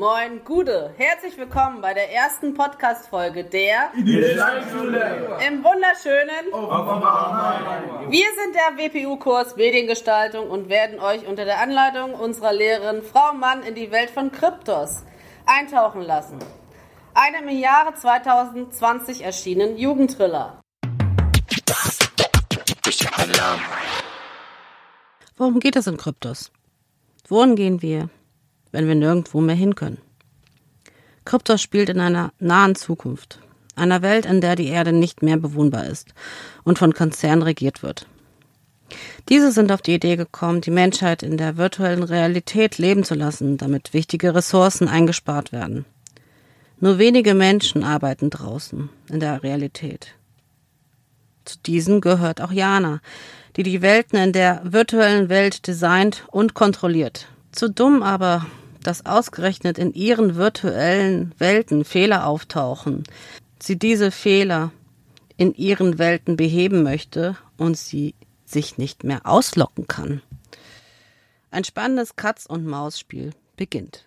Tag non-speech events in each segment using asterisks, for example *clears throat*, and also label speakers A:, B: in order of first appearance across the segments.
A: Moin, Gude. Herzlich willkommen bei der ersten Podcast-Folge der Im wunderschönen Wir sind der WPU-Kurs Mediengestaltung und werden euch unter der Anleitung unserer Lehrerin Frau Mann in die Welt von Kryptos eintauchen lassen. Einem im Jahre 2020 erschienenen Jugendthriller.
B: Worum geht es in Kryptos? Wohin gehen wir? Wenn wir nirgendwo mehr hin können. Kryptos spielt in einer nahen Zukunft, einer Welt, in der die Erde nicht mehr bewohnbar ist und von Konzernen regiert wird. Diese sind auf die Idee gekommen, die Menschheit in der virtuellen Realität leben zu lassen, damit wichtige Ressourcen eingespart werden. Nur wenige Menschen arbeiten draußen in der Realität. Zu diesen gehört auch Jana, die die Welten in der virtuellen Welt designt und kontrolliert. Zu dumm aber, dass ausgerechnet in ihren virtuellen Welten Fehler auftauchen, sie diese Fehler in ihren Welten beheben möchte und sie sich nicht mehr auslocken kann. Ein spannendes Katz- und Maus-Spiel beginnt.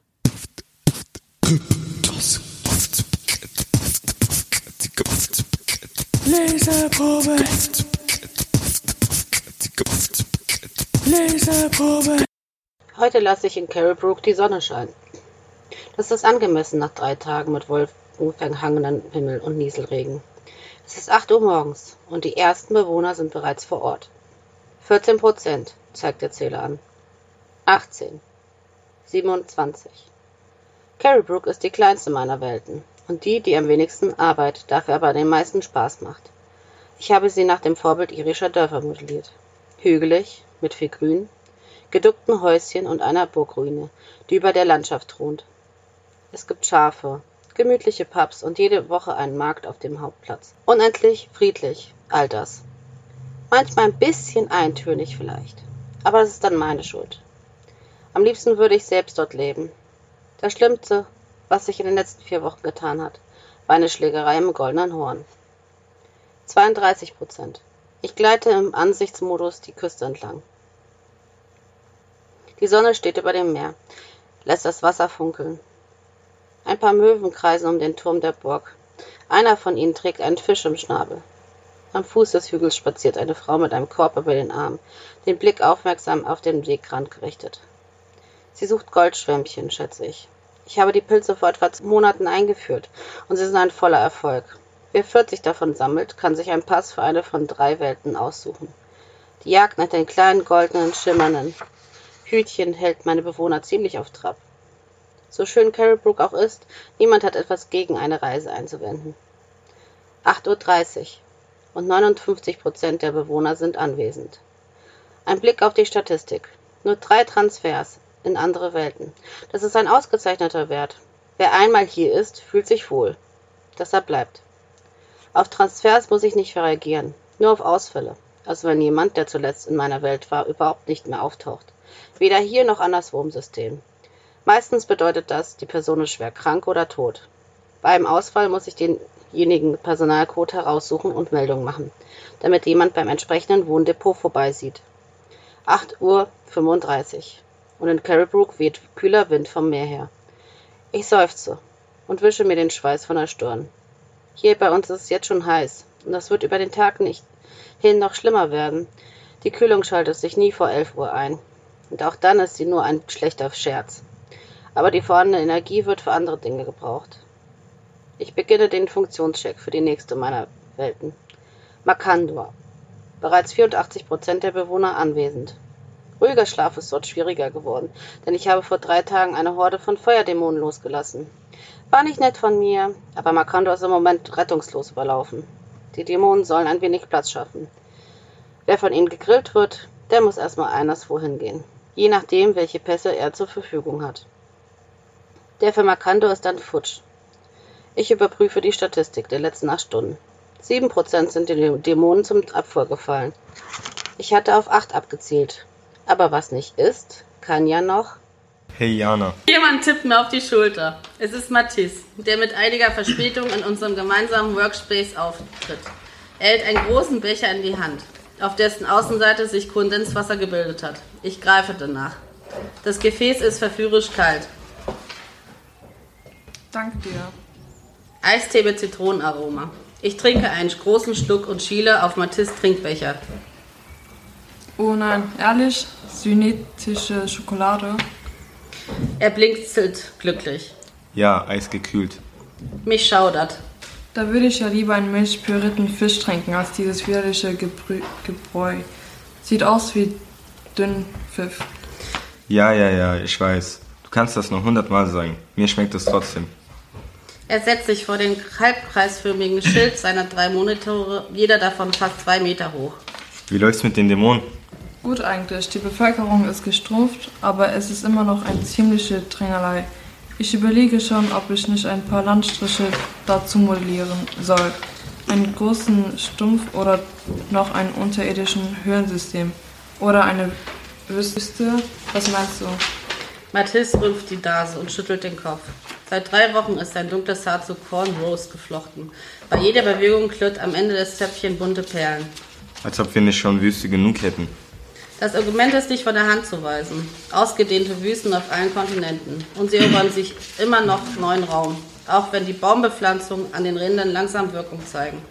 C: Leseprobe. Leseprobe.
B: Heute lasse ich in Carrybrook die Sonne scheinen. Das ist angemessen nach drei Tagen mit wolkenverhangenen Himmel und Nieselregen. Es ist 8 Uhr morgens und die ersten Bewohner sind bereits vor Ort. 14 Prozent, zeigt der Zähler an. 18. 27. Carrybrook ist die kleinste meiner Welten und die, die am wenigsten Arbeit, dafür aber den meisten Spaß macht. Ich habe sie nach dem Vorbild irischer Dörfer modelliert. Hügelig, mit viel Grün, geduckten Häuschen und einer Burgruine, die über der Landschaft thront. Es gibt Schafe, gemütliche Pubs und jede Woche einen Markt auf dem Hauptplatz. Unendlich friedlich, all das. Manchmal ein bisschen eintönig vielleicht, aber das ist dann meine Schuld. Am liebsten würde ich selbst dort leben. Das Schlimmste, was sich in den letzten vier Wochen getan hat, war eine Schlägerei im Goldenen Horn. 32 Prozent. Ich gleite im Ansichtsmodus die Küste entlang. Die Sonne steht über dem Meer, lässt das Wasser funkeln. Ein paar Möwen kreisen um den Turm der Burg. Einer von ihnen trägt einen Fisch im Schnabel. Am Fuß des Hügels spaziert eine Frau mit einem Korb über den Arm, den Blick aufmerksam auf den Wegrand gerichtet. Sie sucht Goldschwämmchen, schätze ich. Ich habe die Pilze vor etwa Monaten eingeführt und sie sind ein voller Erfolg. Wer 40 davon sammelt, kann sich einen Pass für eine von drei Welten aussuchen. Die Jagd nach den kleinen goldenen, schimmernden Hütchen hält meine Bewohner ziemlich auf Trab. So schön Carrybrook auch ist, niemand hat etwas gegen eine Reise einzuwenden. 8.30 Uhr und 59 Prozent der Bewohner sind anwesend. Ein Blick auf die Statistik. Nur drei Transfers in andere Welten. Das ist ein ausgezeichneter Wert. Wer einmal hier ist, fühlt sich wohl. Deshalb bleibt. Auf Transfers muss ich nicht reagieren, nur auf Ausfälle. Also wenn jemand, der zuletzt in meiner Welt war, überhaupt nicht mehr auftaucht. Weder hier noch anderswo im System. Meistens bedeutet das, die Person ist schwer krank oder tot. Bei einem Ausfall muss ich denjenigen Personalcode heraussuchen und Meldung machen, damit jemand beim entsprechenden Wohndepot vorbeisieht. 8 Uhr 35 und in Carrybrook weht kühler Wind vom Meer her. Ich seufze und wische mir den Schweiß von der Stirn. Hier bei uns ist es jetzt schon heiß und das wird über den Tag nicht hin noch schlimmer werden. Die Kühlung schaltet sich nie vor 11 Uhr ein. Und auch dann ist sie nur ein schlechter Scherz. Aber die vorhandene Energie wird für andere Dinge gebraucht. Ich beginne den Funktionscheck für die nächste meiner Welten. Makandor. Bereits 84 Prozent der Bewohner anwesend. Ruhiger Schlaf ist dort schwieriger geworden, denn ich habe vor drei Tagen eine Horde von Feuerdämonen losgelassen. War nicht nett von mir, aber Makandor ist im Moment rettungslos überlaufen. Die Dämonen sollen ein wenig Platz schaffen. Wer von ihnen gegrillt wird, der muss erstmal anderswo hingehen je nachdem, welche Pässe er zur Verfügung hat. Der für Makando ist dann futsch. Ich überprüfe die Statistik der letzten acht Stunden. Sieben Prozent sind den Dämonen zum Abfuhr gefallen. Ich hatte auf acht abgezielt. Aber was nicht ist, kann ja noch.
D: Hey Jana.
A: Jemand tippt mir auf die Schulter. Es ist Mathis, der mit einiger Verspätung in unserem gemeinsamen Workspace auftritt. Er hält einen großen Becher in die Hand auf dessen Außenseite sich Kondenswasser gebildet hat. Ich greife danach. Das Gefäß ist verführerisch kalt.
E: Danke dir.
B: Eistee mit Zitronenaroma. Ich trinke einen großen Schluck und schiele auf Mathis Trinkbecher.
E: Oh nein, ehrlich? Synthetische Schokolade?
B: Er blinzelt glücklich.
D: Ja, eisgekühlt.
B: Mich schaudert.
E: Da würde ich ja lieber einen milchpürierten Fisch trinken, als dieses widerliche Gebrü Gebräu. Sieht aus wie Dünnpfiff.
D: Ja, ja, ja, ich weiß. Du kannst das noch hundertmal sagen. Mir schmeckt es trotzdem.
B: Er setzt sich vor den halbkreisförmigen Schild seiner drei Monitore, jeder davon fast zwei Meter hoch.
D: Wie läuft's mit den Dämonen?
E: Gut eigentlich, die Bevölkerung ist gestruft, aber es ist immer noch eine ziemliche Drängelei. Ich überlege schon, ob ich nicht ein paar Landstriche dazu modellieren soll. Einen großen Stumpf oder noch ein unterirdischen Höhlensystem. Oder eine Wüste. Was meinst du?
B: Mathis rümpft die Nase und schüttelt den Kopf. Seit drei Wochen ist sein dunkles Haar zu Cornrows geflochten. Bei jeder Bewegung klirrt am Ende des Zäpfchen bunte Perlen.
D: Als ob wir nicht schon Wüste genug hätten.
B: Das Argument ist nicht von der Hand zu weisen. Ausgedehnte Wüsten auf allen Kontinenten. Und sie erobern sich immer noch neuen Raum. Auch wenn die Baumbepflanzungen an den Rändern langsam Wirkung zeigen.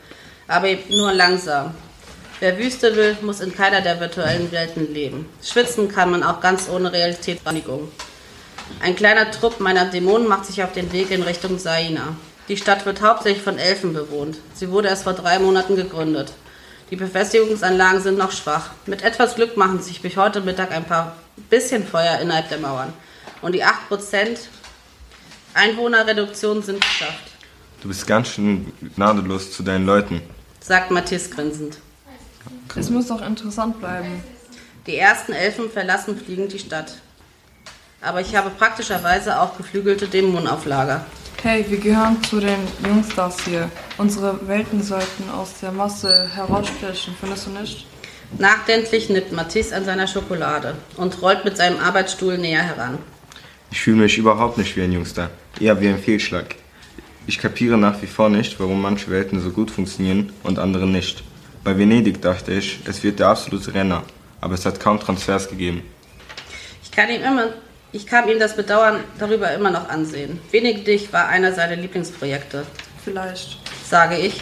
B: Aber eben nur langsam. Wer Wüste will, muss in keiner der virtuellen Welten leben. Schwitzen kann man auch ganz ohne Realitätsreinigung. Ein kleiner Trupp meiner Dämonen macht sich auf den Weg in Richtung Saina. Die Stadt wird hauptsächlich von Elfen bewohnt. Sie wurde erst vor drei Monaten gegründet. Die Befestigungsanlagen sind noch schwach. Mit etwas Glück machen sich bis heute Mittag ein paar bisschen Feuer innerhalb der Mauern. Und die 8% Einwohnerreduktion sind geschafft,
D: Du bist ganz schön gnadenlos zu deinen Leuten.
B: sagt Matthias grinsend.
E: Es muss doch interessant bleiben.
B: Die ersten Elfen verlassen fliegend die Stadt. Aber ich habe praktischerweise auch geflügelte Dämonen auf Lager.
E: Hey, wir gehören zu den Jungstars hier. Unsere Welten sollten aus der Masse herausstechen, findest du nicht?
B: Nachdenklich nippt Mathis an seiner Schokolade und rollt mit seinem Arbeitsstuhl näher heran.
D: Ich fühle mich überhaupt nicht wie ein Jungster. Eher wie ein Fehlschlag. Ich kapiere nach wie vor nicht, warum manche Welten so gut funktionieren und andere nicht. Bei Venedig dachte ich, es wird der absolute Renner. Aber es hat kaum Transfers gegeben.
B: Ich kann ihm immer, ich kann ihm das Bedauern darüber immer noch ansehen. Venedig war einer seiner Lieblingsprojekte,
E: Vielleicht.
B: sage ich.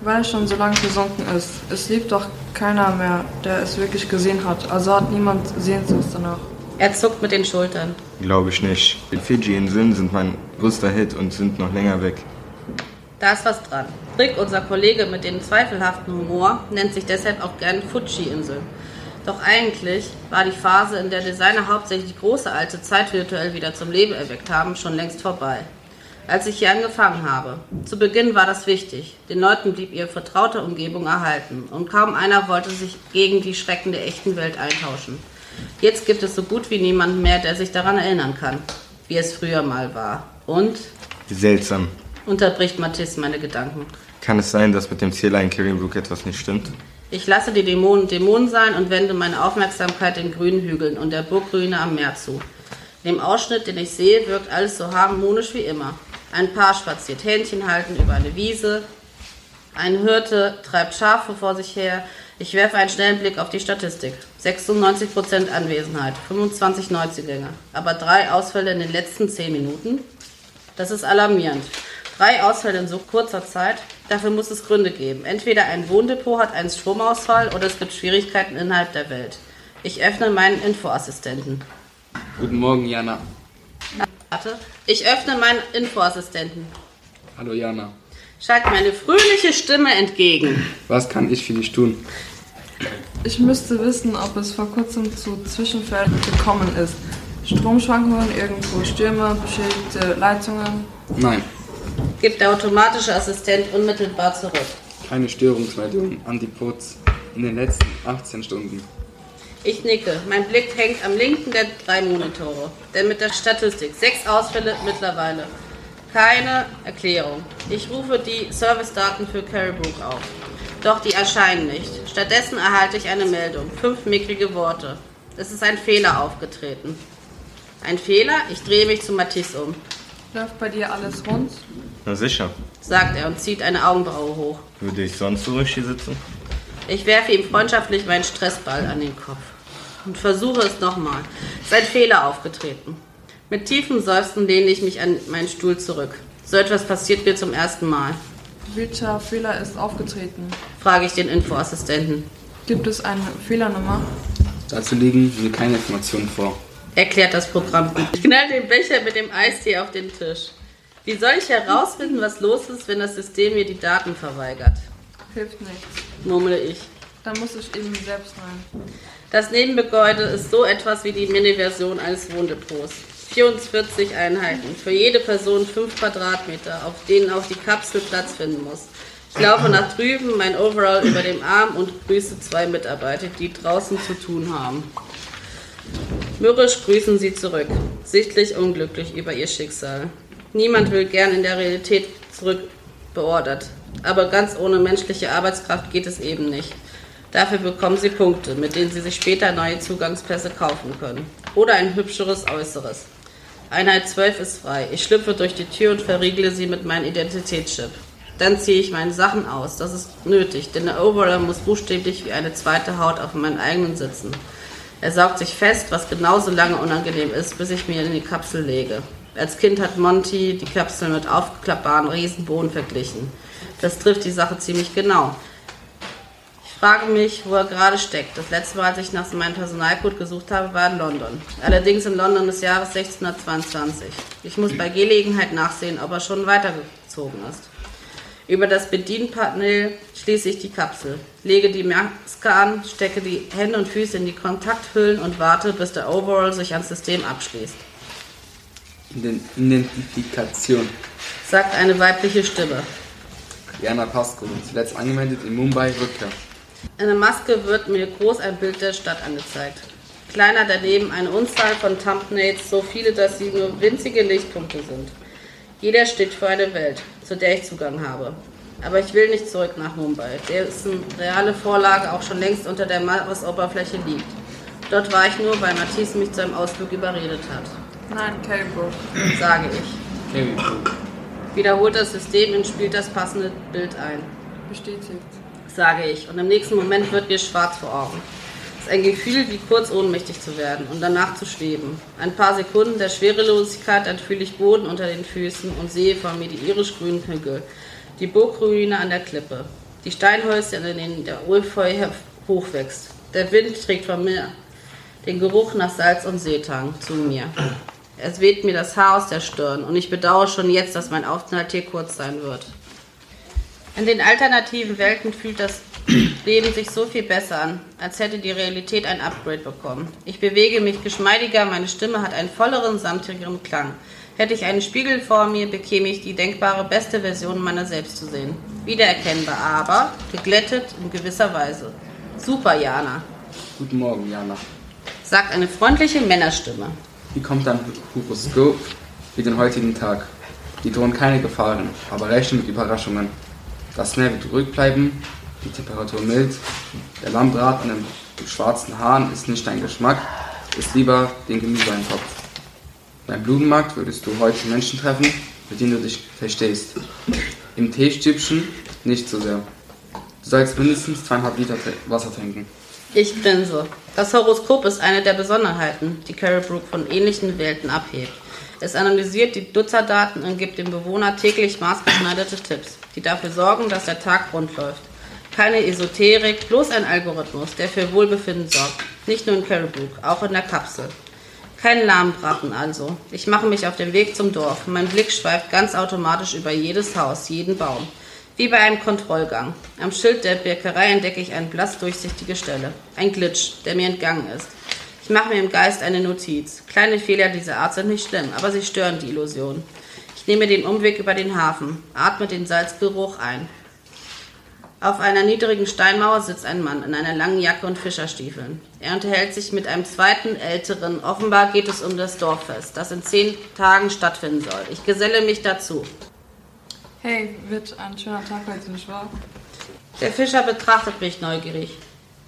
E: Weil es schon so lange gesunken ist. Es lebt doch keiner mehr, der es wirklich gesehen hat. Also hat niemand Sehnsucht danach.
B: Er zuckt mit den Schultern.
D: Glaube ich nicht. Die Fidschi-Inseln sind mein größter Hit und sind noch länger weg.
B: Da ist was dran. Rick, unser Kollege mit dem zweifelhaften Humor, nennt sich deshalb auch gern Fuji-Insel. Doch eigentlich war die Phase, in der Designer hauptsächlich die große alte Zeit virtuell wieder zum Leben erweckt haben, schon längst vorbei. Als ich hier angefangen habe. Zu Beginn war das wichtig. Den Leuten blieb ihre vertraute Umgebung erhalten und kaum einer wollte sich gegen die Schrecken der echten Welt eintauschen. Jetzt gibt es so gut wie niemanden mehr, der sich daran erinnern kann, wie es früher mal war. Und,
D: Seltsam.
B: unterbricht Mathis meine Gedanken,
D: Kann es sein, dass mit dem Zähler in Caribrook etwas nicht stimmt?
B: Ich lasse die Dämonen Dämonen sein und wende meine Aufmerksamkeit den grünen Hügeln und der Burgruine am Meer zu. In dem Ausschnitt, den ich sehe, wirkt alles so harmonisch wie immer. Ein Paar spaziert Händchen halten über eine Wiese. Ein Hirte treibt Schafe vor sich her. Ich werfe einen schnellen Blick auf die Statistik. 96% Anwesenheit, 25 Neuzugänge. Aber drei Ausfälle in den letzten 10 Minuten? Das ist alarmierend. Drei Ausfälle in so kurzer Zeit, dafür muss es Gründe geben. Entweder ein Wohndepot hat einen Stromausfall oder es gibt Schwierigkeiten innerhalb der Welt. Ich öffne meinen Infoassistenten.
F: Guten Morgen, Jana.
B: Warte. Ich öffne meinen Infoassistenten.
F: Hallo, Jana.
B: Schalte meine fröhliche Stimme entgegen.
F: Was kann ich für dich tun?
E: Ich müsste wissen, ob es vor kurzem zu Zwischenfällen gekommen ist. Stromschwankungen, irgendwo Stürme, beschädigte Leitungen.
F: Nein,
B: Gibt der automatische Assistent unmittelbar zurück.
F: keine Störungsmeldung an die Ports in den letzten 18 Stunden.
B: Ich nicke. Mein Blick hängt am linken der drei Monitore. Denn mit der Statistik. Sechs Ausfälle mittlerweile. Keine Erklärung. Ich rufe die Servicedaten für Caribrook auf. Doch die erscheinen nicht. Stattdessen erhalte ich eine Meldung. Fünf mickrige Worte. Es ist ein Fehler aufgetreten. Ein Fehler? Ich drehe mich zu Matisse um,
E: Läuft bei dir alles rund?
D: Na sicher.
B: sagt er und zieht eine Augenbraue hoch.
D: Würde ich sonst so ruhig hier sitzen?
B: Ich werfe ihm freundschaftlich meinen Stressball an den Kopf und versuche es nochmal. Es ist ein Fehler aufgetreten. Mit tiefem Seufzen lehne ich mich an meinen Stuhl zurück. So etwas passiert mir zum ersten Mal.
E: Welcher Fehler ist aufgetreten?
B: Frage ich den Infoassistenten.
E: Gibt es eine Fehlernummer?
F: Dazu liegen mir keine Informationen vor.
B: Erklärt das Programm gut. Ich knall den Becher mit dem Eistee auf den Tisch. Wie soll ich herausfinden, was los ist, wenn das System mir die Daten verweigert?
E: Hilft nichts.
B: Murmle ich.
E: Dann muss ich eben selbst rein.
B: Das Nebengebäude ist so etwas wie die Mini-Version eines Wohndepots. 44 Einheiten, für jede Person 5 Quadratmeter, auf denen auch die Kapsel Platz finden muss. Ich laufe nach drüben, mein Overall über dem Arm und grüße zwei Mitarbeiter, die draußen zu tun haben. Mürrisch grüßen sie zurück, sichtlich unglücklich über ihr Schicksal. Niemand will gern in der Realität zurück beordert, aber ganz ohne menschliche Arbeitskraft geht es eben nicht. Dafür bekommen sie Punkte, mit denen sie sich später neue Zugangspässe kaufen können. Oder ein hübscheres Äußeres. Einheit 12 ist frei. Ich schlüpfe durch die Tür und verriegle sie mit meinem Identitätschip. Dann ziehe ich meine Sachen aus. Das ist nötig, denn der Overall muss buchstäblich wie eine zweite Haut auf meinen eigenen sitzen. Er saugt sich fest, was genauso lange unangenehm ist, bis ich mir in die Kapsel lege. Als Kind hat Monty die Kapsel mit aufklappbaren Riesenbohnen verglichen. Das trifft die Sache ziemlich genau. Ich frage mich, wo er gerade steckt. Das letzte Mal, als ich nach meinem Personalcode gesucht habe, war in London. Allerdings in London des Jahres 1622. Ich muss bei Gelegenheit nachsehen, ob er schon weitergezogen ist. Über das Bedienpanel schließe ich die Kapsel, lege die Maske an, stecke die Hände und Füße in die Kontakthüllen und warte, bis der Overall sich ans System abschließt.
F: Identifikation.
B: Sagt eine weibliche Stimme.
F: Jana Pasco, zuletzt angemeldet in Mumbai, Rückkehr.
B: In der Maske wird mir groß ein Bild der Stadt angezeigt. Kleiner daneben eine Unzahl von Thumbnails, so viele, dass sie nur winzige Lichtpunkte sind. Jeder steht für eine Welt, zu der ich Zugang habe. Aber ich will nicht zurück nach Mumbai, dessen reale Vorlage auch schon längst unter der Meeresoberfläche liegt. Dort war ich nur, weil Matisse mich zu einem Ausflug überredet hat.
E: Nein, Kelbrook.
B: Sage ich.
F: Kevin.
B: Wiederholt das System und spielt das passende Bild ein.
E: Bestätigt.
B: Sage ich. Und im nächsten Moment wird mir schwarz vor Augen. Es ist ein Gefühl, wie kurz ohnmächtig zu werden und danach zu schweben. Ein paar Sekunden der Schwerelosigkeit, dann fühle ich Boden unter den Füßen und sehe vor mir die irisch-grünen Hügel, die Burgruine an der Klippe, die Steinhäuser, in denen der Ölfeuer hochwächst. Der Wind trägt von mir den Geruch nach Salz und Seetang zu mir. Es weht mir das Haar aus der Stirn und ich bedauere schon jetzt, dass mein Aufenthalt hier kurz sein wird. In den alternativen Welten fühlt das Leben sich so viel besser an, als hätte die Realität ein Upgrade bekommen. Ich bewege mich geschmeidiger, meine Stimme hat einen volleren, samtigeren Klang. Hätte ich einen Spiegel vor mir, bekäme ich die denkbare beste Version meiner selbst zu sehen. Wiedererkennbar, aber geglättet in gewisser Weise. Super, Jana,
F: Guten Morgen, Jana.
B: sagt eine freundliche Männerstimme.
F: Wie kommt dein Horoskop für den heutigen Tag? Die drohen keine Gefahren, aber rechne mit Überraschungen. Das Meer wird ruhig bleiben, die Temperatur mild. Der Lammdraht an den schwarzen Haaren ist nicht dein Geschmack, ist lieber den Gemüseeintopf. Beim Blumenmarkt würdest du heute Menschen treffen, mit denen du dich verstehst. Im Teestübchen nicht so sehr. Du sollst mindestens zweieinhalb Liter Wasser trinken.
B: Ich grinse. Das Horoskop ist eine der Besonderheiten, die Carol Brook von ähnlichen Welten abhebt. Es analysiert die Nutzerdaten und gibt dem Bewohner täglich maßgeschneiderte Tipps, die dafür sorgen, dass der Tag rund läuft. Keine Esoterik, bloß ein Algorithmus, der für Wohlbefinden sorgt. Nicht nur in Carol Brook, auch in der Kapsel. Kein Lahmbraten also. Ich mache mich auf den Weg zum Dorf. Mein Blick schweift ganz automatisch über jedes Haus, jeden Baum. Wie bei einem Kontrollgang. Am Schild der Bäckerei entdecke ich eine blass durchsichtige Stelle. Ein Glitch, der mir entgangen ist. Ich mache mir im Geist eine Notiz. Kleine Fehler dieser Art sind nicht schlimm, aber sie stören die Illusion. Ich nehme den Umweg über den Hafen, atme den Salzgeruch ein. Auf einer niedrigen Steinmauer sitzt ein Mann in einer langen Jacke und Fischerstiefeln. Er unterhält sich mit einem zweiten, älteren. Offenbar geht es um das Dorffest, das in zehn Tagen stattfinden soll. Ich geselle mich dazu.
E: Hey, wird ein schöner Tag heute, nicht wahr?
B: Der Fischer betrachtet mich neugierig.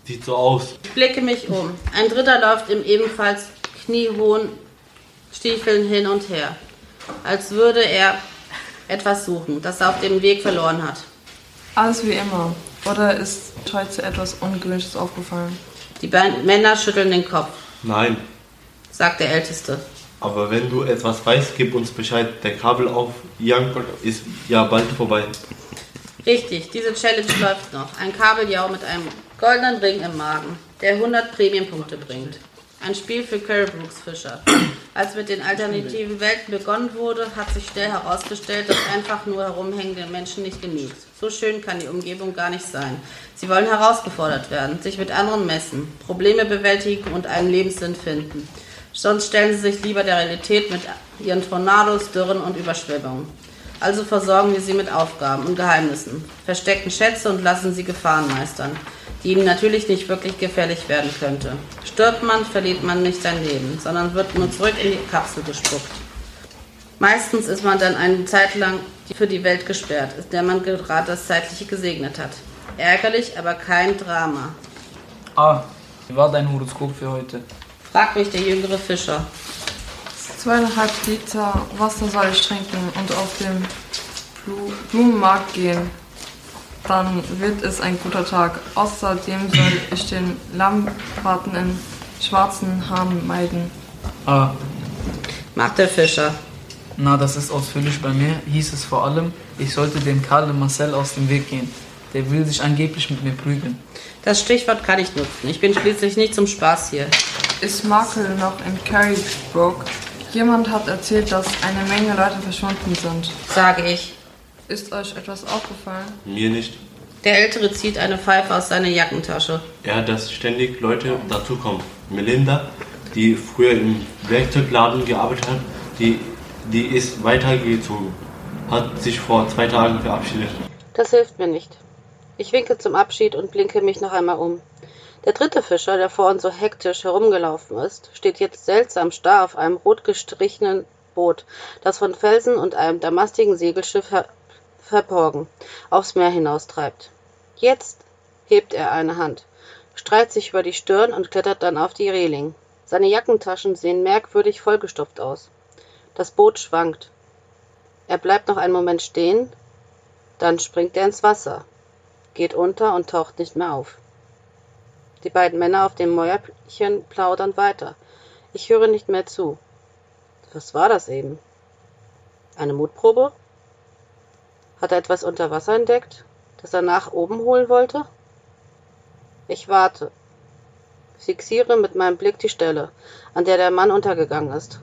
C: Sieht so aus.
B: Ich blicke mich um. Ein Dritter läuft im ebenfalls kniehohen Stiefeln hin und her, als würde er etwas suchen, das er auf dem Weg verloren hat.
E: Alles wie immer. Oder ist heute etwas Ungewöhnliches aufgefallen?
B: Die beiden Männer schütteln den Kopf,
C: Nein.
B: sagt der Älteste.
G: Aber wenn du etwas weißt, gib uns Bescheid. Der Kabelaufjagd ist ja bald vorbei.
H: Richtig, diese Challenge läuft noch. Ein Kabeljau mit einem goldenen Ring im Magen, der 100 Premiumpunkte bringt. Ein Spiel für Curry Brooks Fischer. *clears throat* Als mit den alternativen Welten begonnen wurde, hat sich schnell herausgestellt, dass einfach nur herumhängende Menschen nicht genügt. So schön kann die Umgebung gar nicht sein. Sie wollen herausgefordert werden, sich mit anderen messen, Probleme bewältigen und einen Lebenssinn finden. Sonst stellen sie sich lieber der Realität mit ihren Tornados, Dürren und Überschwemmungen. Also versorgen wir sie mit Aufgaben und Geheimnissen, verstecken Schätze und lassen sie Gefahren meistern, die ihnen natürlich nicht wirklich gefährlich werden könnte. Stirbt man, verliert man nicht sein Leben, sondern wird nur zurück in die Kapsel gespuckt. Meistens ist man dann eine Zeit lang für die Welt gesperrt, in der man gerade das Zeitliche gesegnet hat. Ärgerlich, aber kein Drama.
I: Ah, wie war dein Horoskop für heute?
H: Fragt mich der jüngere Fischer.
E: Zweieinhalb Liter Wasser soll ich trinken und auf den Blu- Blumenmarkt gehen. Dann wird es ein guter Tag. Außerdem soll ich den Lammbraten in schwarzen Haaren meiden.
I: Ah,
H: Macht der Fischer.
I: na, das ist ausführlich. Bei mir hieß es vor allem, ich sollte dem Karl und Marcel aus dem Weg gehen. Der will sich angeblich mit mir prügeln.
H: Das Stichwort kann ich nutzen. Ich bin schließlich nicht zum Spaß hier.
E: Ist Makel noch in Carrybrook? Jemand hat erzählt, dass eine Menge Leute verschwunden sind.
H: Sage ich.
E: Ist euch etwas aufgefallen?
G: Mir nicht.
H: Der Ältere zieht eine Pfeife aus seiner Jackentasche.
G: Ja, dass ständig Leute dazukommen. Melinda, die früher im Werkzeugladen gearbeitet hat, die, die ist weitergezogen. Hat sich vor zwei Tagen verabschiedet.
B: Das hilft mir nicht. Ich winke zum Abschied und blinke mich noch einmal um. Der dritte Fischer, der vorhin so hektisch herumgelaufen ist, steht jetzt seltsam starr auf einem rot gestrichenen Boot, das von Felsen und einem damastigen Segelschiff verborgen aufs Meer hinaustreibt. Jetzt hebt er eine Hand, streicht sich über die Stirn und klettert dann auf die Reling. Seine Jackentaschen sehen merkwürdig vollgestopft aus. Das Boot schwankt. Er bleibt noch einen Moment stehen, dann springt er ins Wasser, geht unter und taucht nicht mehr auf. Die beiden Männer auf dem Mäuerchen plaudern weiter. Ich höre nicht mehr zu. Was war das eben? Eine Mutprobe? Hat er etwas unter Wasser entdeckt, das er nach oben holen wollte? Ich warte. Fixiere mit meinem Blick die Stelle, an der der Mann untergegangen ist.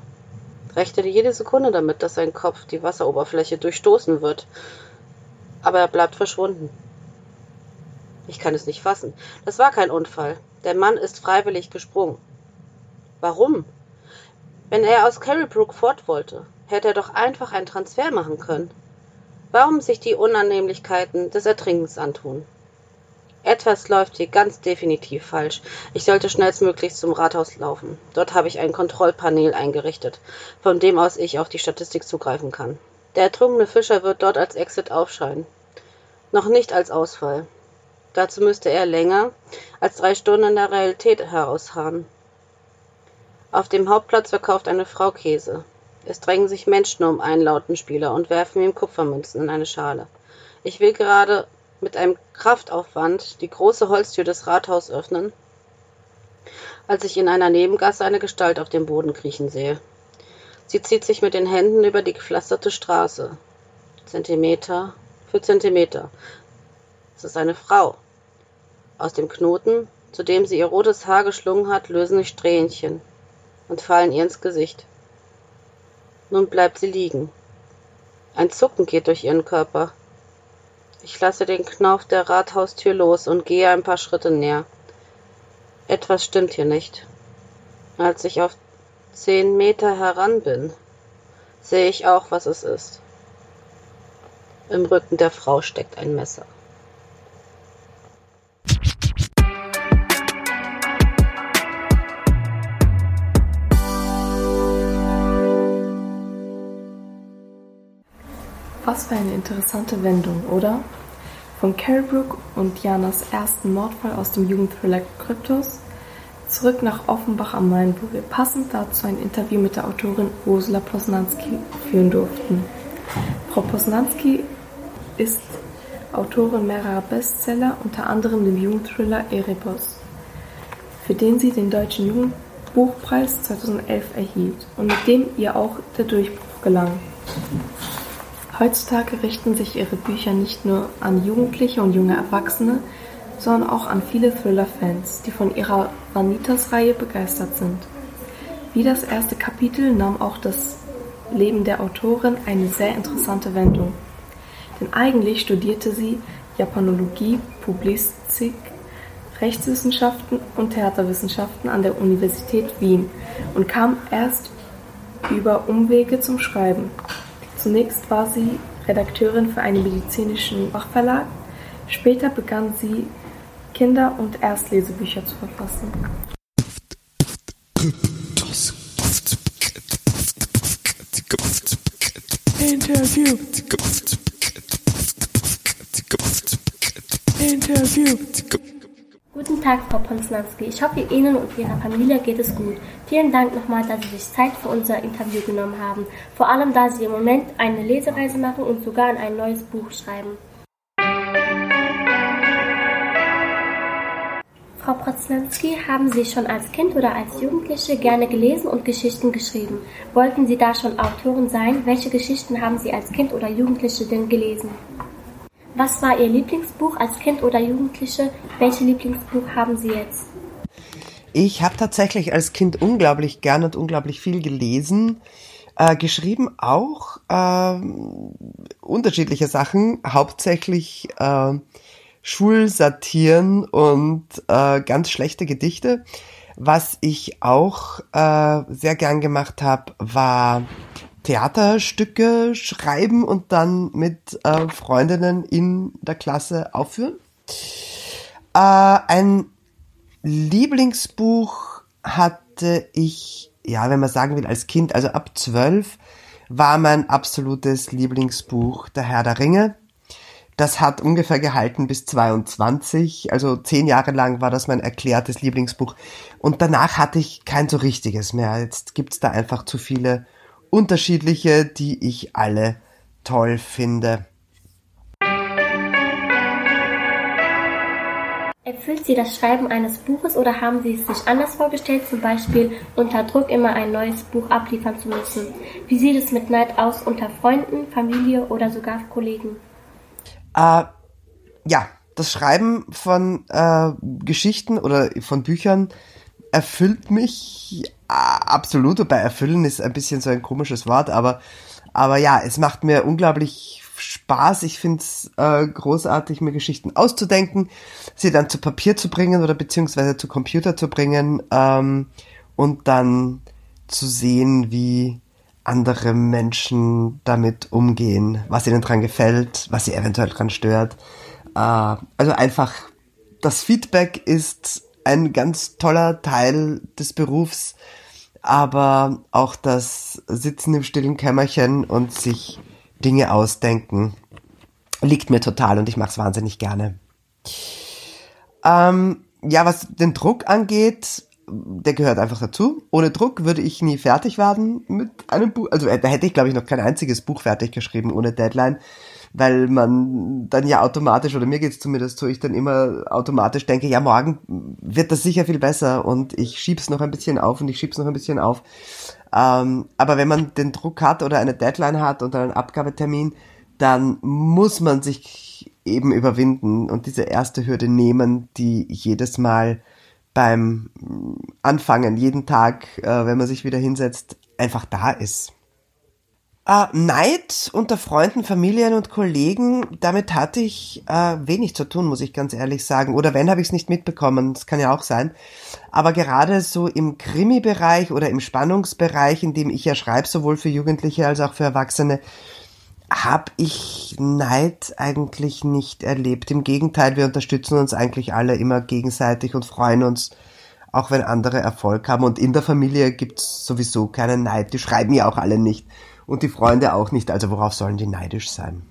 B: Rechne jede Sekunde damit, dass sein Kopf die Wasseroberfläche durchstoßen wird. Aber er bleibt verschwunden. Ich kann es nicht fassen. Das war kein Unfall. Der Mann ist freiwillig gesprungen. Warum? Wenn er aus Carrybrook fort wollte, hätte er doch einfach einen Transfer machen können. Warum sich die Unannehmlichkeiten des Ertrinkens antun? Etwas läuft hier ganz definitiv falsch. Ich sollte schnellstmöglichst zum Rathaus laufen. Dort habe ich ein Kontrollpanel eingerichtet, von dem aus ich auf die Statistik zugreifen kann. Der ertrunkene Fischer wird dort als Exit aufscheinen. Noch nicht als Ausfall. Dazu müsste er länger als drei Stunden in der Realität herausharren. Auf dem Hauptplatz verkauft eine Frau Käse. Es drängen sich Menschen um einen Lautenspieler und werfen ihm Kupfermünzen in eine Schale. Ich will gerade mit einem Kraftaufwand die große Holztür des Rathauses öffnen, als ich in einer Nebengasse eine Gestalt auf dem Boden kriechen sehe. Sie zieht sich mit den Händen über die gepflasterte Straße. Zentimeter für Zentimeter. Es ist eine Frau. Aus dem Knoten, zu dem sie ihr rotes Haar geschlungen hat, lösen sich Strähnchen und fallen ihr ins Gesicht. Nun bleibt sie liegen. Ein Zucken geht durch ihren Körper. Ich lasse den Knauf der Rathaustür los und gehe ein paar Schritte näher. Etwas stimmt hier nicht. Als ich auf zehn Meter heran bin, sehe ich auch, was es ist. Im Rücken der Frau steckt ein Messer.
J: Was für eine interessante Wendung, oder? Von Carrybrook und Janas ersten Mordfall aus dem Jugendthriller Kryptos zurück nach Offenbach am Main, wo wir passend dazu ein Interview mit der Autorin Ursula Posnanski führen durften. Frau Posnanski ist Autorin mehrerer Bestseller, unter anderem dem Jugendthriller Erebos, für den sie den Deutschen Buchpreis 2011 erhielt und mit dem ihr auch der Durchbruch gelang. Heutzutage richten sich ihre Bücher nicht nur an Jugendliche und junge Erwachsene, sondern auch an viele Thriller-Fans, die von ihrer Vanitas-Reihe begeistert sind. Wie das erste Kapitel nahm auch das Leben der Autorin eine sehr interessante Wendung. Denn eigentlich studierte sie Japanologie, Publizistik, Rechtswissenschaften und Theaterwissenschaften an der Universität Wien und kam erst über Umwege zum Schreiben. Zunächst war sie Redakteurin für einen medizinischen Fachverlag, später begann sie Kinder- und Erstlesebücher zu verfassen.
C: Interview. Interview.
K: Guten Tag, Frau Ponslanski. Ich hoffe, Ihnen und Ihrer Familie geht es gut. Vielen Dank nochmal, dass Sie sich Zeit für unser Interview genommen haben. Vor allem, da Sie im Moment eine Lesereise machen und sogar ein neues Buch schreiben. Frau Poznanski, haben Sie schon als Kind oder als Jugendliche gerne gelesen und Geschichten geschrieben? Wollten Sie da schon Autorin sein? Welche Geschichten haben Sie als Kind oder Jugendliche denn gelesen? Was war Ihr Lieblingsbuch als Kind oder Jugendliche? Welches Lieblingsbuch haben Sie jetzt?
L: Ich habe tatsächlich als Kind unglaublich gern und unglaublich viel gelesen. Äh, geschrieben auch äh, unterschiedliche Sachen, hauptsächlich äh, Schulsatiren und äh, ganz schlechte Gedichte. Was ich auch äh, sehr gern gemacht habe, war Theaterstücke schreiben und dann mit äh, Freundinnen in der Klasse aufführen. Äh, ein Lieblingsbuch hatte ich, ja, wenn man sagen will, als Kind, also ab zwölf, war mein absolutes Lieblingsbuch Der Herr der Ringe. Das hat ungefähr gehalten bis 22, also zehn Jahre lang war das mein erklärtes Lieblingsbuch. Und danach hatte ich kein so richtiges mehr. Jetzt gibt's da einfach zu viele unterschiedliche, die ich alle toll finde.
K: Erfüllt Sie das Schreiben eines Buches oder haben Sie es sich anders vorgestellt, zum Beispiel unter Druck immer ein neues Buch abliefern zu müssen? Wie sieht es mit Neid aus unter Freunden, Familie oder sogar Kollegen?
L: Äh, ja, das Schreiben von äh, Geschichten oder von Büchern erfüllt mich äh, absolut. Wobei erfüllen ist ein bisschen so ein komisches Wort, aber, aber ja, es macht mir unglaublich Spaß. Ich finde es äh, großartig, mir Geschichten auszudenken, sie dann zu Papier zu bringen oder beziehungsweise zu Computer zu bringen ähm, und dann zu sehen, wie andere Menschen damit umgehen, was ihnen dran gefällt, was sie eventuell dran stört. Äh, also einfach, das Feedback ist ein ganz toller Teil des Berufs, aber auch das Sitzen im stillen Kämmerchen und sich Dinge ausdenken liegt mir total und ich mache es wahnsinnig gerne. Ähm, ja, was den Druck angeht, der gehört einfach dazu. Ohne Druck würde ich nie fertig werden mit einem Buch. Also da hätte ich, glaube ich, noch kein einziges Buch fertig geschrieben ohne Deadline, weil man dann ja automatisch, oder mir geht's zumindest so, ich dann immer automatisch denke, ja, morgen wird das sicher viel besser und ich schieb's noch ein bisschen auf und ich schieb's noch ein bisschen auf. Ähm, aber wenn man den Druck hat oder eine Deadline hat und einen Abgabetermin, dann muss man sich eben überwinden und diese erste Hürde nehmen, die jedes Mal beim Anfangen, jeden Tag, äh, wenn man sich wieder hinsetzt, einfach da ist. Äh, Neid unter Freunden, Familien und Kollegen, damit hatte ich äh, wenig zu tun, muss ich ganz ehrlich sagen. Oder wenn, habe ich es nicht mitbekommen, das kann ja auch sein. Aber gerade so im Krimi-Bereich oder im Spannungsbereich, in dem ich ja schreibe, sowohl für Jugendliche als auch für Erwachsene, habe ich Neid eigentlich nicht erlebt. Im Gegenteil, wir unterstützen uns eigentlich alle immer gegenseitig und freuen uns, auch wenn andere Erfolg haben. Und in der Familie gibt's sowieso keinen Neid. Die schreiben ja auch alle nicht. Und die Freunde auch nicht. Also worauf sollen die neidisch sein?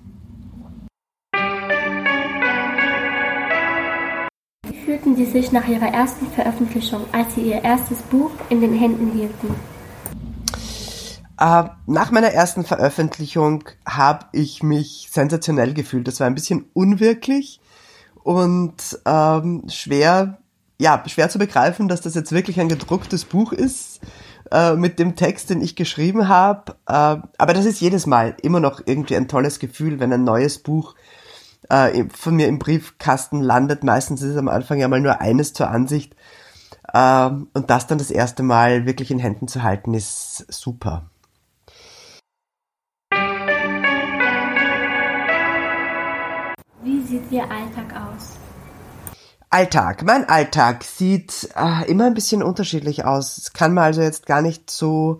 K: Wie fühlten Sie sich nach Ihrer ersten Veröffentlichung, als Sie Ihr erstes Buch in den Händen hielten?
L: Äh, nach meiner ersten Veröffentlichung habe ich mich sensationell gefühlt. Das war ein bisschen unwirklich und ähm, schwer ja, schwer zu begreifen, dass das jetzt wirklich ein gedrucktes Buch ist äh, mit dem Text, den ich geschrieben habe. Äh, aber das ist jedes Mal immer noch irgendwie ein tolles Gefühl, wenn ein neues Buch äh, von mir im Briefkasten landet. Meistens ist es am Anfang ja mal nur eines zur Ansicht. Äh, und das dann das erste Mal wirklich in Händen zu halten, ist super.
K: Wie sieht Ihr Alltag aus?
L: Alltag. Mein Alltag sieht äh, immer ein bisschen unterschiedlich aus. Es kann man also jetzt gar nicht so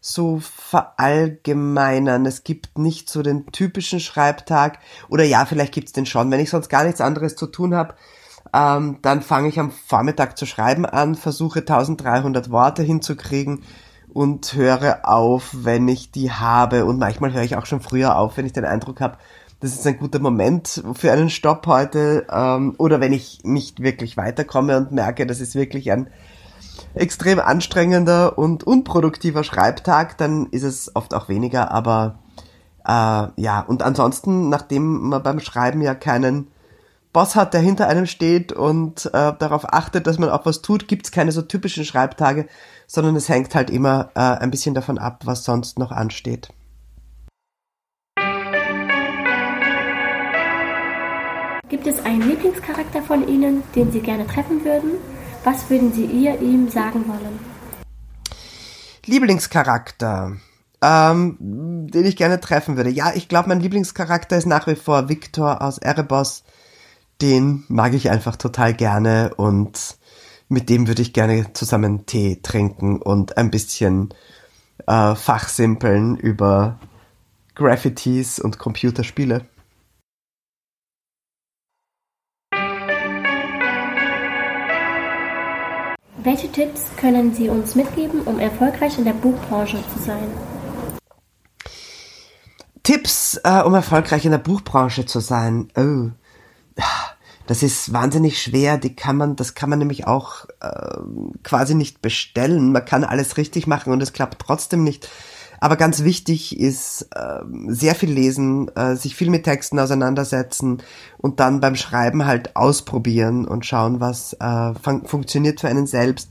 L: so verallgemeinern. Es gibt nicht so den typischen Schreibtag oder ja, vielleicht gibt's den schon. Wenn ich sonst gar nichts anderes zu tun habe, ähm, dann fange ich am Vormittag zu schreiben an, versuche 1300 Worte hinzukriegen und höre auf, wenn ich die habe. Und manchmal höre ich auch schon früher auf, wenn ich den Eindruck habe, das ist ein guter Moment für einen Stopp heute. Ähm, oder wenn ich nicht wirklich weiterkomme und merke, das ist wirklich ein extrem anstrengender und unproduktiver Schreibtag, dann ist es oft auch weniger, aber äh, ja, und ansonsten, nachdem man beim Schreiben ja keinen Boss hat, der hinter einem steht und äh, darauf achtet, dass man auch was tut, gibt's keine so typischen Schreibtage, sondern es hängt halt immer äh, ein bisschen davon ab, was sonst noch ansteht.
K: Gibt es einen Lieblingscharakter von Ihnen, den Sie gerne treffen würden? Was würden Sie ihr ihm sagen wollen?
L: Lieblingscharakter, ähm, den ich gerne treffen würde. Ja, ich glaube, mein Lieblingscharakter ist nach wie vor Victor aus Erebos. Den mag ich einfach total gerne und mit dem würde ich gerne zusammen Tee trinken und ein bisschen äh, fachsimpeln über Graffitis und Computerspiele.
K: Welche Tipps können Sie uns mitgeben, um erfolgreich in der Buchbranche zu sein?
L: Tipps, äh, um erfolgreich in der Buchbranche zu sein. Oh, das ist wahnsinnig schwer. Die kann man, das kann man nämlich auch äh, quasi nicht bestellen. Man kann alles richtig machen und es klappt trotzdem nicht. Aber ganz wichtig ist äh, sehr viel lesen, äh, sich viel mit Texten auseinandersetzen und dann beim Schreiben halt ausprobieren und schauen, was äh, fun funktioniert für einen selbst.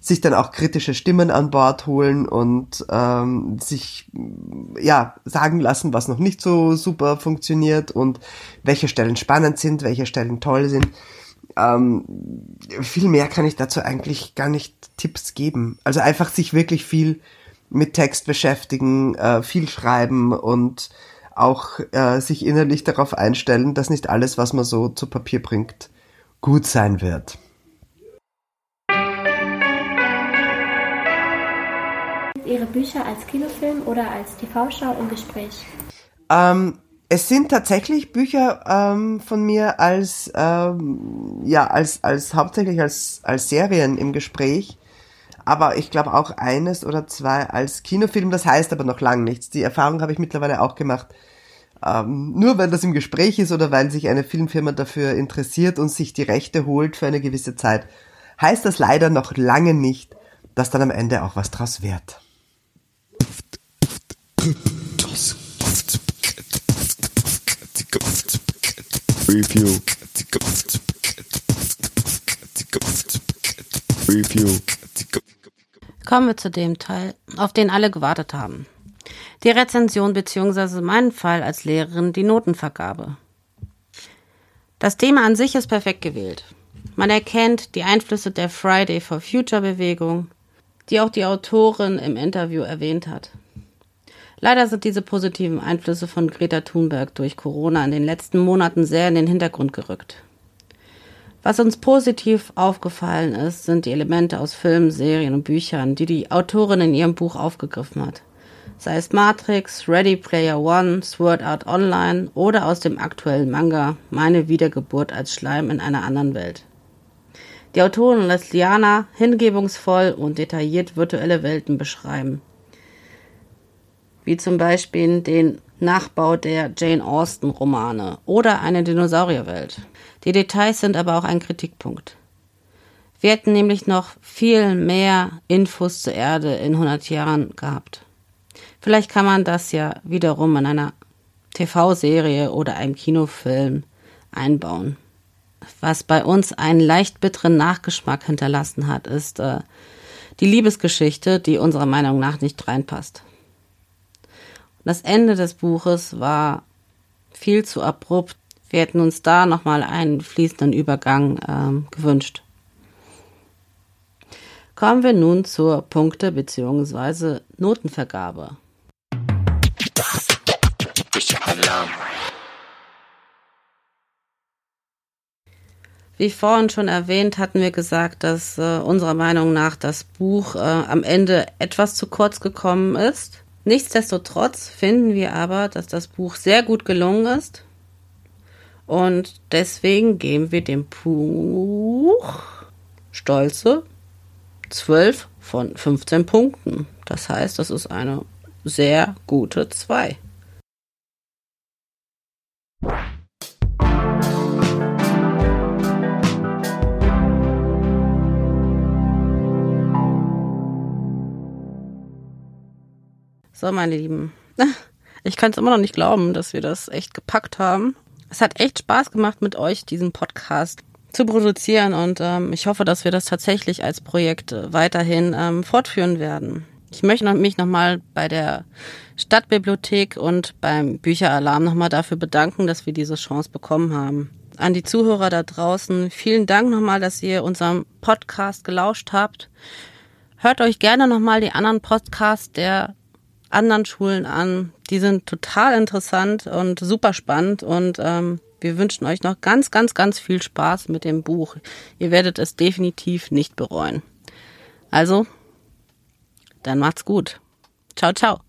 L: Sich dann auch kritische Stimmen an Bord holen und ähm, sich ja sagen lassen, was noch nicht so super funktioniert und welche Stellen spannend sind, welche Stellen toll sind. Ähm, viel mehr kann ich dazu eigentlich gar nicht Tipps geben. Also einfach sich wirklich viel mit Text beschäftigen, äh, viel schreiben und auch äh, sich innerlich darauf einstellen, dass nicht alles, was man so zu Papier bringt, gut sein wird.
K: Ihre Bücher als Kinofilm oder als TV-Show im Gespräch?
L: Ähm, es sind tatsächlich Bücher ähm, von mir als ähm, ja als als hauptsächlich als als Serien im Gespräch aber ich glaube auch eines oder zwei als Kinofilm. Das heißt aber noch lang nichts. Die Erfahrung habe ich mittlerweile auch gemacht. Ähm, nur weil das im Gespräch ist oder weil sich eine Filmfirma dafür interessiert und sich die Rechte holt für eine gewisse Zeit, heißt das leider noch lange nicht, dass dann am Ende auch was draus wird.
M: Review.
B: Review. Kommen wir zu dem Teil, auf den alle gewartet haben. Die Rezension bzw. meinen Fall als Lehrerin die Notenvergabe. Das Thema an sich ist perfekt gewählt. Man erkennt die Einflüsse der Friday for Future Bewegung, die auch die Autorin im Interview erwähnt hat. Leider sind diese positiven Einflüsse von Greta Thunberg durch Corona in den letzten Monaten sehr in den Hintergrund gerückt. Was uns positiv aufgefallen ist, sind die Elemente aus Filmen, Serien und Büchern, die die Autorin in ihrem Buch aufgegriffen hat. Sei es Matrix, Ready Player One, Sword Art Online oder aus dem aktuellen Manga Meine Wiedergeburt als Schleim in einer anderen Welt. Die Autorin lässt Liana hingebungsvoll und detailliert virtuelle Welten beschreiben. Wie zum Beispiel den Nachbau der Jane Austen Romane oder eine Dinosaurierwelt. Die Details sind aber auch ein Kritikpunkt. Wir hätten nämlich noch viel mehr Infos zur Erde in 100 Jahren gehabt. Vielleicht kann man das ja wiederum in einer TV-Serie oder einem Kinofilm einbauen. was bei uns einen leicht bitteren Nachgeschmack hinterlassen hat, ist äh, die Liebesgeschichte, die unserer Meinung nach nicht reinpasst. Das Ende des Buches war viel zu abrupt. Wir hätten uns da nochmal einen fließenden Übergang ähm, gewünscht. Kommen wir nun zur Punkte- bzw. Notenvergabe. Wie vorhin schon erwähnt, hatten wir gesagt, dass äh, unserer Meinung nach das Buch äh, am Ende etwas zu kurz gekommen ist. Nichtsdestotrotz finden wir aber, dass das Buch sehr gut gelungen ist. Und deswegen geben wir dem Buch stolze 12 von 15 Punkten. Das heißt, das ist eine sehr gute 2. So, meine Lieben. *laughs* Ich kann es immer noch nicht glauben, dass wir das echt gepackt haben. Es hat echt Spaß gemacht, mit euch diesen Podcast zu produzieren und ähm, ich hoffe, dass wir das tatsächlich als Projekt äh, weiterhin ähm, fortführen werden. Ich möchte mich nochmal bei der Stadtbibliothek und beim Bücheralarm nochmal dafür bedanken, dass wir diese Chance bekommen haben. An die Zuhörer da draußen, vielen Dank nochmal, dass ihr unserem Podcast gelauscht habt. Hört euch gerne nochmal die anderen Podcasts der anderen Schulen an. Die sind total interessant und super spannend und ähm, wir wünschen euch noch ganz, ganz, ganz viel Spaß mit dem Buch. Ihr werdet es definitiv nicht bereuen. Also, dann macht's gut. Ciao, ciao.